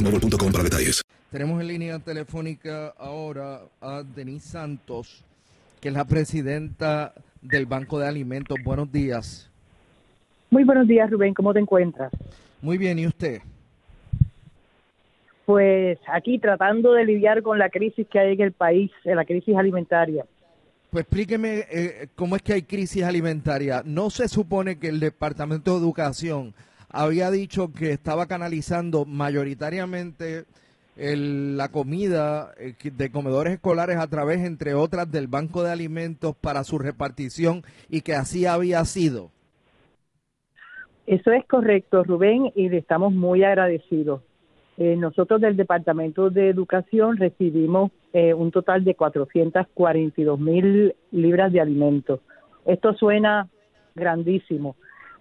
boostmobile.com para detalles. Tenemos en línea telefónica ahora a Denise Santos, que es la presidenta del Banco de Alimentos. Buenos días. Muy buenos días, Rubén. ¿Cómo te encuentras? Muy bien, ¿y usted? Pues aquí tratando de lidiar con la crisis que hay en el país, en la crisis alimentaria. Pues explíqueme eh, cómo es que hay crisis alimentaria. ¿No se supone que el Departamento de Educación había dicho que estaba canalizando mayoritariamente el- la comida eh, de comedores escolares a través, entre otras, del Banco de Alimentos para su repartición y que así había sido? Eso es correcto, Rubén, y estamos muy agradecidos. Eh, nosotros del Departamento de Educación recibimos eh, un total de 442 mil libras de alimentos. Esto suena grandísimo,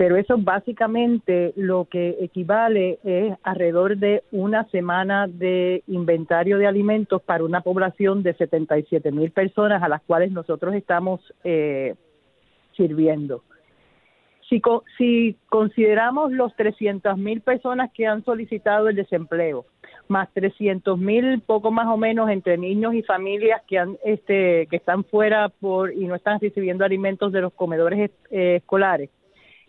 pero eso básicamente lo que equivale es alrededor de una semana de inventario de alimentos para una población de 77 mil personas a las cuales nosotros estamos eh, sirviendo. Si, co- si consideramos los 300 mil personas que han solicitado el desempleo, más 300 mil, poco más o menos, entre niños y familias que han, este, que están fuera por y no están recibiendo alimentos de los comedores eh, escolares,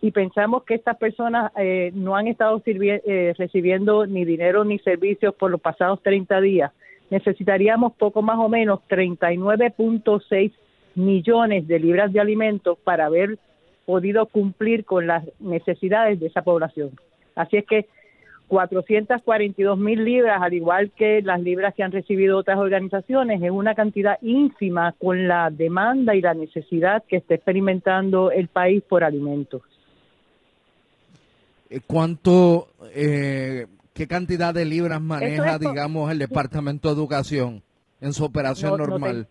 y pensamos que estas personas eh, no han estado eh, recibiendo ni dinero ni servicios por los pasados 30 días, necesitaríamos poco más o menos 39.6 millones de libras de alimentos para haber podido cumplir con las necesidades de esa población. Así es que 442 mil libras, al igual que las libras que han recibido otras organizaciones, es una cantidad ínfima con la demanda y la necesidad que está experimentando el país por alimentos. Eh, ¿Cuánto, eh, qué cantidad de libras maneja, es digamos, el Departamento de Educación en su operación No- no normal?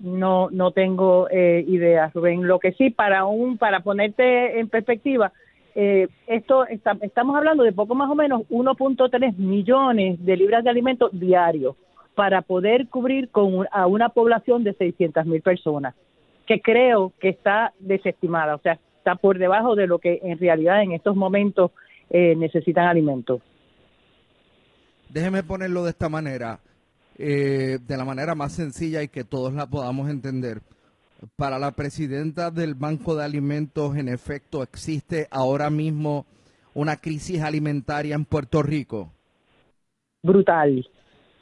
No, no tengo eh, idea, Rubén. Lo que sí, para un, para ponerte en perspectiva, eh, esto está- estamos hablando de poco más o menos 1.3 millones de libras de alimentos diarios para poder cubrir con un- a una población de 600 mil personas, que creo que está desestimada, o sea, está por debajo de lo que en realidad en estos momentos eh, necesitan alimentos. Déjeme ponerlo de esta manera, eh, de la manera más sencilla y que todos la podamos entender. Para la presidenta del Banco de Alimentos, en efecto, existe ahora mismo una crisis alimentaria en Puerto Rico. brutal.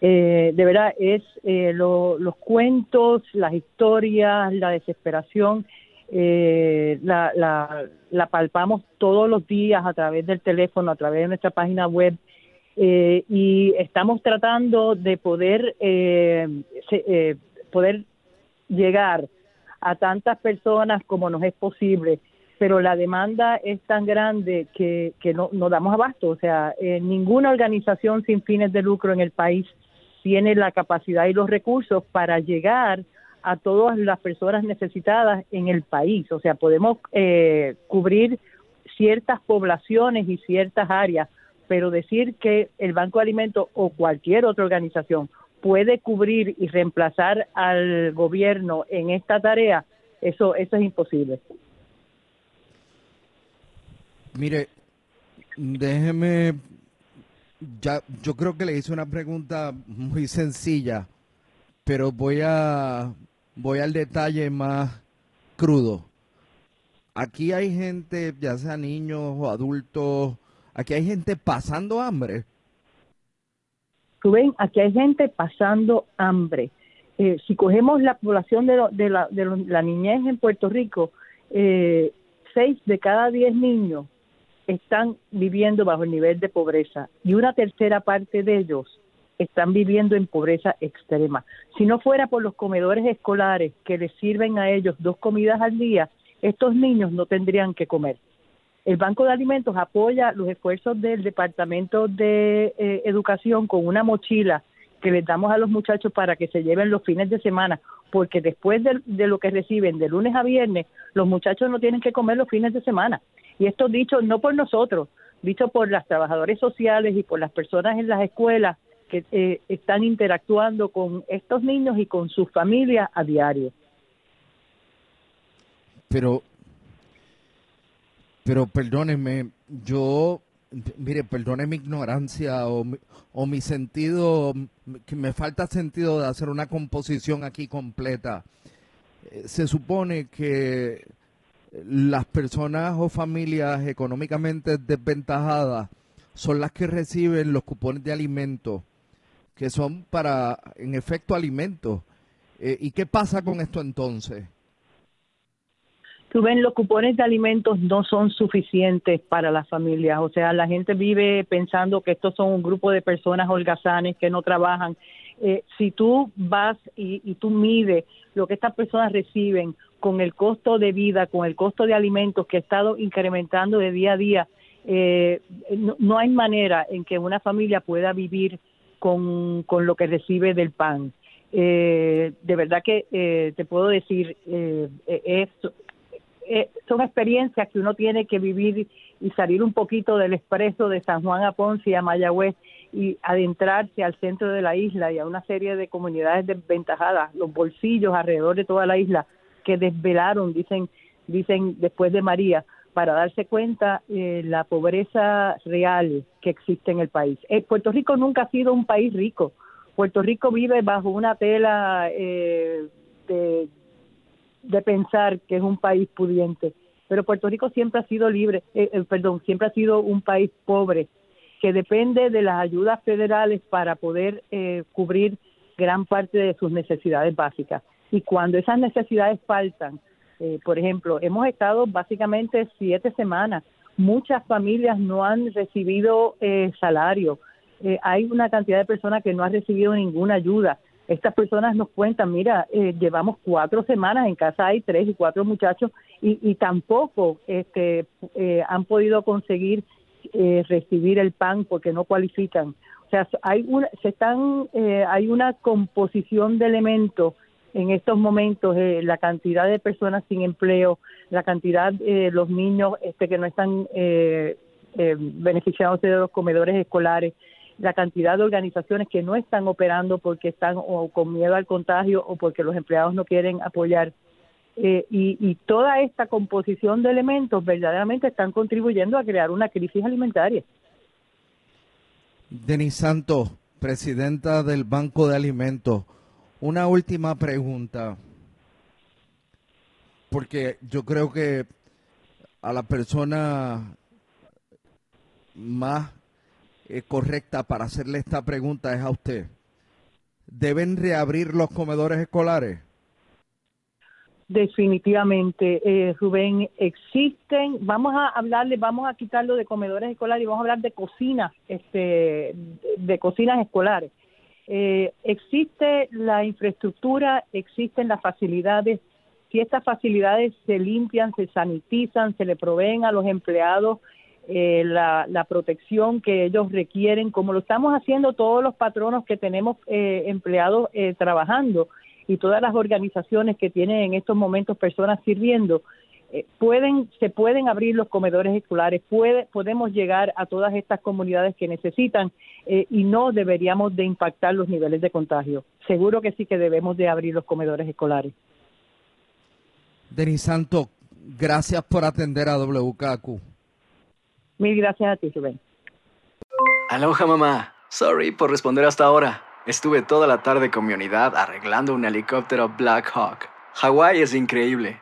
Eh, de verdad, es eh, lo- los cuentos, las historias, la desesperación. Eh, la, la, la palpamos todos los días a través del teléfono, a través de nuestra página web. Eh, y estamos tratando de poder eh, eh, poder llegar a tantas personas como nos es posible pero la demanda es tan grande que, que no, no damos abasto. O sea, eh, ninguna organización sin fines de lucro en el país tiene la capacidad y los recursos para llegar a todas las personas necesitadas en el país. O sea, podemos eh, cubrir ciertas poblaciones y ciertas áreas, pero decir que el Banco de Alimentos o cualquier otra organización puede cubrir y reemplazar al gobierno en esta tarea, eso, eso es imposible. Mire, déjeme, ya, yo creo que le hice una pregunta muy sencilla, pero voy a, voy al detalle más crudo. Aquí hay gente, ya sea niños o adultos, aquí hay gente pasando hambre. Rubén, aquí hay gente pasando hambre. Eh, si cogemos la población de, de, la, de niñez en Puerto Rico, eh, seis de cada diez niños están viviendo bajo el nivel de pobreza y una tercera parte de ellos están viviendo en pobreza extrema. Si no fuera por los comedores escolares que les sirven a ellos dos comidas al día, estos niños no tendrían que comer. El Banco de Alimentos apoya los esfuerzos del Departamento de eh, Educación con una mochila que les damos a los muchachos para que se lleven los fines de semana, porque después de, de, lo que reciben de lunes a viernes, los muchachos no tienen que comer los fines de semana. Y esto dicho no por nosotros, dicho por las trabajadoras sociales y por las personas en las escuelas que eh, están interactuando con estos niños y con sus familias a diario. Pero, pero perdónenme, yo, mire, perdone mi ignorancia o o mi sentido, que me falta sentido de hacer una composición aquí completa. Eh, se supone que las personas o familias económicamente desventajadas son las que reciben los cupones de alimentos, que son para, en efecto, alimentos. Eh, ¿Y qué pasa con esto entonces? Tú ven, los cupones de alimentos no son suficientes para las familias. O sea, la gente vive pensando que estos son un grupo de personas holgazanes que no trabajan. Eh, si tú vas y, y tú mides lo que estas personas reciben con el costo de vida, con el costo de alimentos que ha estado incrementando de día a día, eh, no, no, hay manera en que una familia pueda vivir con, con lo que recibe del pan. Eh, de verdad que eh, te puedo decir, eh, es, eh, son experiencias que uno tiene que vivir y salir un poquito del expreso de San Juan a Ponce y a Mayagüez y adentrarse al centro de la isla y a una serie de comunidades desventajadas, los bolsillos alrededor de toda la isla que desvelaron, dicen, dicen después de María, para darse cuenta eh, la pobreza real que existe en el país. Eh, Puerto Rico nunca ha sido un país rico. Puerto Rico vive bajo una tela eh, de, de pensar que es un país pudiente, pero Puerto Rico siempre ha sido libre, eh, eh, perdón, siempre ha sido un país pobre que depende de las ayudas federales para poder eh, cubrir gran parte de sus necesidades básicas y cuando esas necesidades faltan, eh, por ejemplo, hemos estado básicamente siete semanas, muchas familias no han recibido eh, salario, eh, hay una cantidad de personas que no han recibido ninguna ayuda. Estas personas nos cuentan, mira, eh, llevamos cuatro semanas, en casa hay tres y cuatro muchachos y, y tampoco este, eh, han podido conseguir recibir el pan porque no cualifican. O sea, hay una, se están, hay una composición de elementos en estos momentos eh, la cantidad de personas sin empleo, la cantidad de eh, los niños este, que no están eh, eh, beneficiándose de los comedores escolares, la cantidad de organizaciones que no están operando porque están o con miedo al contagio o porque los empleados no quieren apoyar. Eh, y, y toda esta composición de elementos verdaderamente están contribuyendo a crear una crisis alimentaria. Denis Santos, presidenta del Banco de Alimentos. Una última pregunta, porque yo creo que a la persona más eh, correcta para hacerle esta pregunta es a usted. ¿Deben reabrir los comedores escolares? Definitivamente, eh, Rubén, existen, vamos a hablarle, vamos a quitarlo de comedores escolares y vamos a hablar de cocinas, este, de cocinas escolares. Eh, existe la infraestructura, existen las facilidades. Si estas facilidades se limpian, se sanitizan, se le proveen a los empleados eh, la, protección que ellos requieren, como lo estamos haciendo todos los patronos que tenemos eh, empleados eh, trabajando y todas las organizaciones que tienen en estos momentos personas sirviendo, eh, pueden se pueden abrir los comedores escolares, puede, podemos llegar a todas estas comunidades que necesitan eh, y no deberíamos de impactar los niveles de contagio. Seguro que sí que debemos de abrir los comedores escolares. Denis Santo, gracias por atender a WKQ. Mil gracias a ti, Rubén. Aloha, mamá. Sorry por responder hasta ahora. Estuve toda la tarde con mi unidad arreglando un helicóptero Black Hawk. Hawái es increíble.